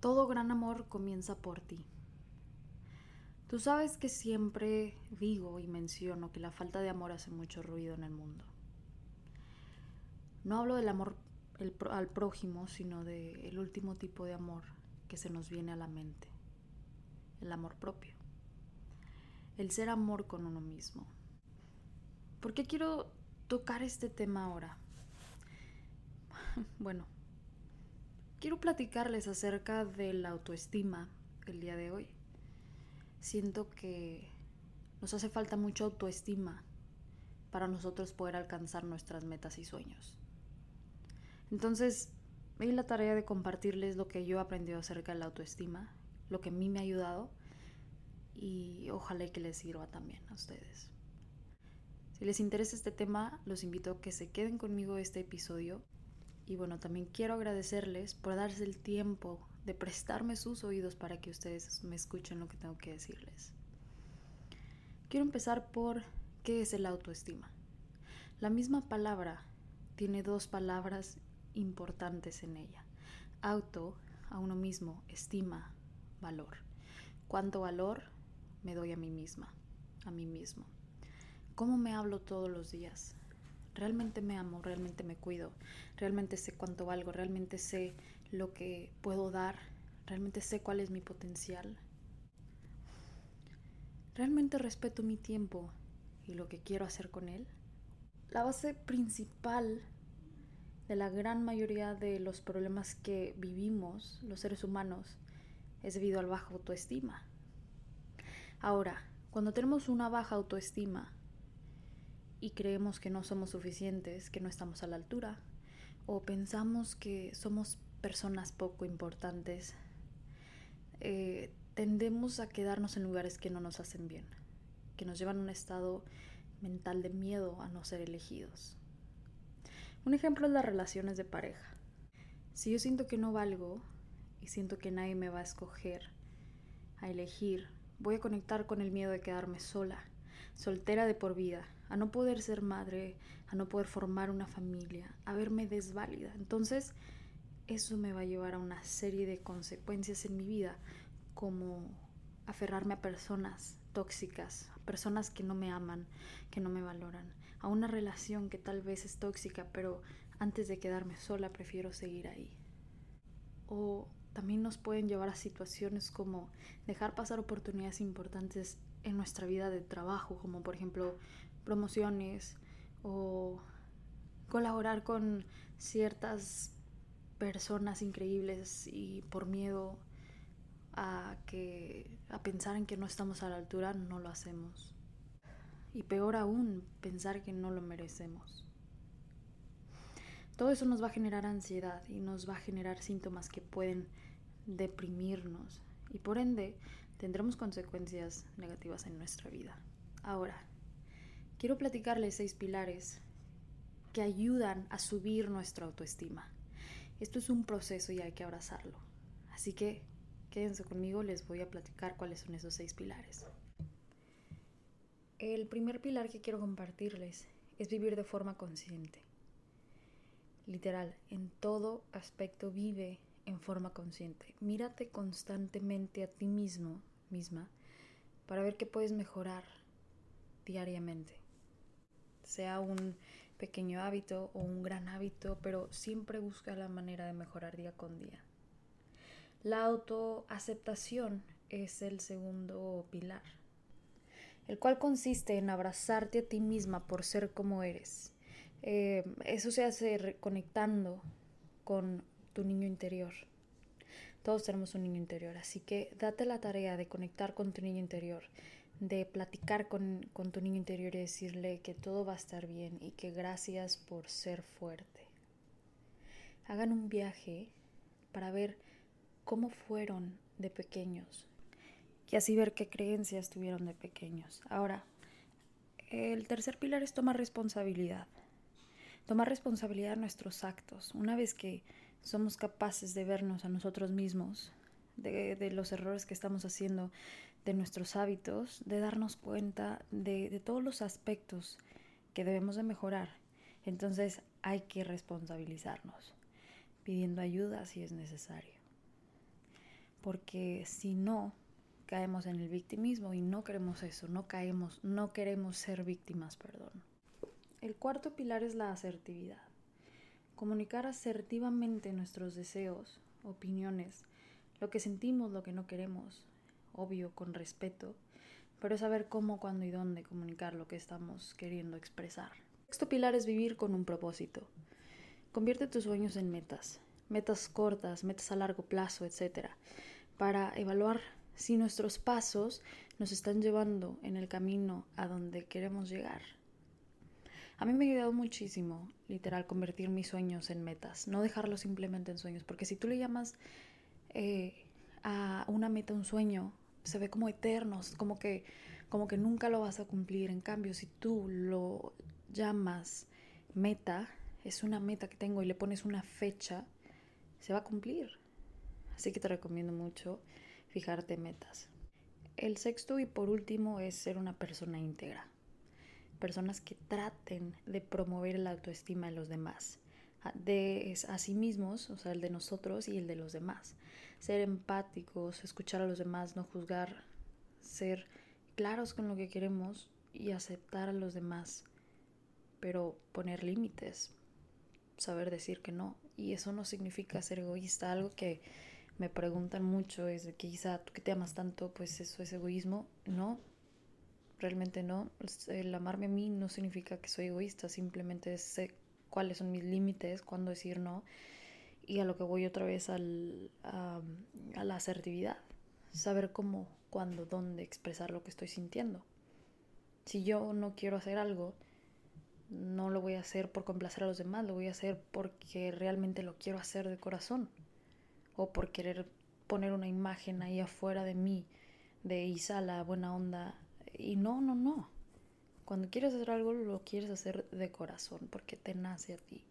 Todo gran amor comienza por ti. Tú sabes que siempre digo y menciono que la falta de amor hace mucho ruido en el mundo. No hablo del amor al prójimo, sino del último tipo de amor que se nos viene a la mente, el amor propio, el ser amor con uno mismo. ¿Por qué quiero tocar este tema ahora? Bueno, Quiero platicarles acerca de la autoestima el día de hoy. Siento que nos hace falta mucha autoestima para nosotros poder alcanzar nuestras metas y sueños. Entonces, me di la tarea de compartirles lo que yo he aprendido acerca de la autoestima, lo que a mí me ha ayudado y ojalá que les sirva también a ustedes. Si les interesa este tema, los invito a que se queden conmigo este episodio y bueno, también quiero agradecerles por darse el tiempo de prestarme sus oídos para que ustedes me escuchen lo que tengo que decirles. Quiero empezar por qué es el autoestima. La misma palabra tiene dos palabras importantes en ella. Auto, a uno mismo, estima, valor. ¿Cuánto valor me doy a mí misma, a mí mismo? ¿Cómo me hablo todos los días? Realmente me amo, realmente me cuido, realmente sé cuánto valgo, realmente sé lo que puedo dar, realmente sé cuál es mi potencial. Realmente respeto mi tiempo y lo que quiero hacer con él. La base principal de la gran mayoría de los problemas que vivimos los seres humanos es debido al baja autoestima. Ahora, cuando tenemos una baja autoestima, y creemos que no somos suficientes, que no estamos a la altura, o pensamos que somos personas poco importantes, eh, tendemos a quedarnos en lugares que no nos hacen bien, que nos llevan a un estado mental de miedo a no ser elegidos. Un ejemplo es las relaciones de pareja. Si yo siento que no valgo y siento que nadie me va a escoger, a elegir, voy a conectar con el miedo de quedarme sola, soltera de por vida, a no poder ser madre, a no poder formar una familia, a verme desválida. Entonces, eso me va a llevar a una serie de consecuencias en mi vida, como aferrarme a personas tóxicas, a personas que no me aman, que no me valoran, a una relación que tal vez es tóxica, pero antes de quedarme sola prefiero seguir ahí. O también nos pueden llevar a situaciones como dejar pasar oportunidades importantes en nuestra vida de trabajo, como por ejemplo promociones o colaborar con ciertas personas increíbles y por miedo a que a pensar en que no estamos a la altura no lo hacemos. Y peor aún, pensar que no lo merecemos. Todo eso nos va a generar ansiedad y nos va a generar síntomas que pueden deprimirnos y por ende tendremos consecuencias negativas en nuestra vida. Ahora, quiero platicarles seis pilares que ayudan a subir nuestra autoestima. Esto es un proceso y hay que abrazarlo. Así que quédense conmigo, les voy a platicar cuáles son esos seis pilares. El primer pilar que quiero compartirles es vivir de forma consciente. Literal, en todo aspecto vive en forma consciente. Mírate constantemente a ti mismo, misma, para ver qué puedes mejorar diariamente sea un pequeño hábito o un gran hábito, pero siempre busca la manera de mejorar día con día. La autoaceptación es el segundo pilar, el cual consiste en abrazarte a ti misma por ser como eres. Eh, eso se hace reconectando con tu niño interior. Todos tenemos un niño interior, así que date la tarea de conectar con tu niño interior, de platicar con, tu niño interior y decirle que todo va a estar bien y que gracias por ser fuerte. Hagan un viaje para ver cómo fueron de pequeños y así ver qué creencias tuvieron de pequeños. Ahora, el tercer pilar es tomar responsabilidad. Tomar responsabilidad de nuestros actos. Una vez que somos capaces de vernos a nosotros mismos, de, los errores que estamos haciendo, de nuestros hábitos, de darnos cuenta de, todos los aspectos que debemos de mejorar. Entonces hay que responsabilizarnos, pidiendo ayuda si es necesario. porque si no, caemos en el victimismo y no queremos eso, no caemos, no queremos ser víctimas, perdón. El cuarto pilar es la asertividad. Comunicar asertivamente nuestros deseos, opiniones, lo que sentimos, lo que no queremos, obvio, con respeto, pero saber cómo, cuándo y dónde comunicar lo que estamos queriendo expresar. El sexto pilar es vivir con un propósito. Convierte tus sueños en metas, metas cortas, metas a largo plazo, etc., para evaluar si nuestros pasos nos están llevando en el camino a donde queremos llegar. A mí me ha ayudado muchísimo, literal, convertir mis sueños en metas, no dejarlos simplemente en sueños, porque si tú le llamas eh, a una meta un sueño, se ve como eternos, como que, como que nunca lo vas a cumplir. En cambio, si tú lo llamas meta, es una meta que tengo y le pones una fecha, se va a cumplir. Así que te recomiendo mucho fijarte metas. El sexto y por último es ser una persona íntegra. Personas que traten de promover la autoestima de los demás, de a sí mismos, o sea, el de nosotros y el de los demás. Ser empáticos, escuchar a los demás, no juzgar, ser claros con lo que queremos y aceptar a los demás, pero poner límites, saber decir que no. Y eso no significa ser egoísta. Algo que me preguntan mucho es de que quizá tú que te amas tanto, pues eso es egoísmo. No, realmente no. El amarme a mí no significa que soy egoísta, simplemente sé cuáles son mis límites, cuándo decir no. Y a lo que voy otra vez al, a, a la asertividad. Saber cómo, cuándo, dónde expresar lo que estoy sintiendo. Si yo no quiero hacer algo, no lo voy a hacer por complacer a los demás, lo voy a hacer porque realmente lo quiero hacer de corazón o por querer poner una imagen ahí afuera de mí de Isa la buena onda y no, no, no. Cuando quieres hacer algo lo quieres hacer de corazón porque te nace a ti.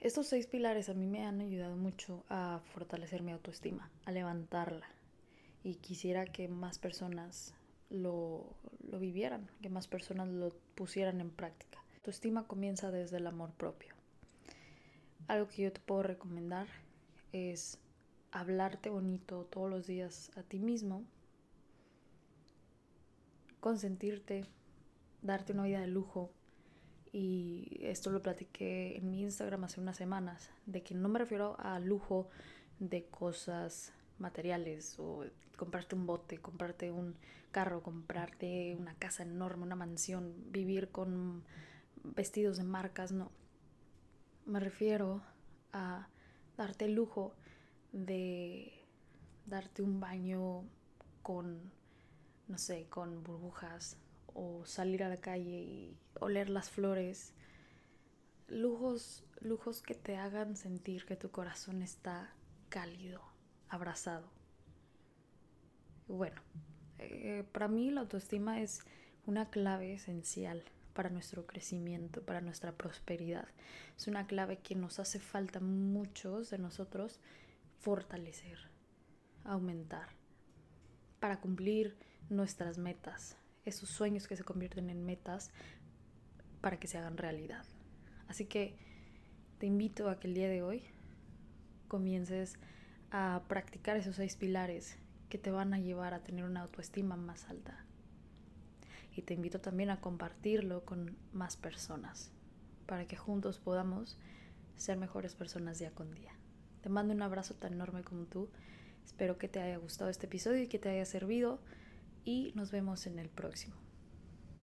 Estos seis pilares a mí me han ayudado mucho a fortalecer mi autoestima, a levantarla y quisiera que más personas lo, lo vivieran, que más personas lo pusieran en práctica. Tu estima comienza desde el amor propio. Algo que yo te puedo recomendar es hablarte bonito todos los días a ti mismo, consentirte, darte una vida de lujo. Y esto lo platiqué en mi Instagram hace unas semanas, de que no me refiero a lujo de cosas materiales o comprarte un bote, comprarte un carro, comprarte una casa enorme, una mansión, vivir con vestidos de marcas, no. Me refiero a darte el lujo de darte un baño con, no sé, con burbujas o salir a la calle y oler las flores. Lujos, lujos que te hagan sentir que tu corazón está cálido, abrazado. Bueno, eh, para mí la autoestima es una clave esencial para nuestro crecimiento, para nuestra prosperidad. Es una clave que nos hace falta muchos de nosotros fortalecer, aumentar, para cumplir nuestras metas, esos sueños que se convierten en metas para que se hagan realidad. Así que te invito a que el día de hoy comiences a practicar esos seis pilares que te van a llevar a tener una autoestima más alta. Y te invito también a compartirlo con más personas para que juntos podamos ser mejores personas día con día. Te mando un abrazo tan enorme como tú. Espero que te haya gustado este episodio y que te haya servido y nos vemos en el próximo.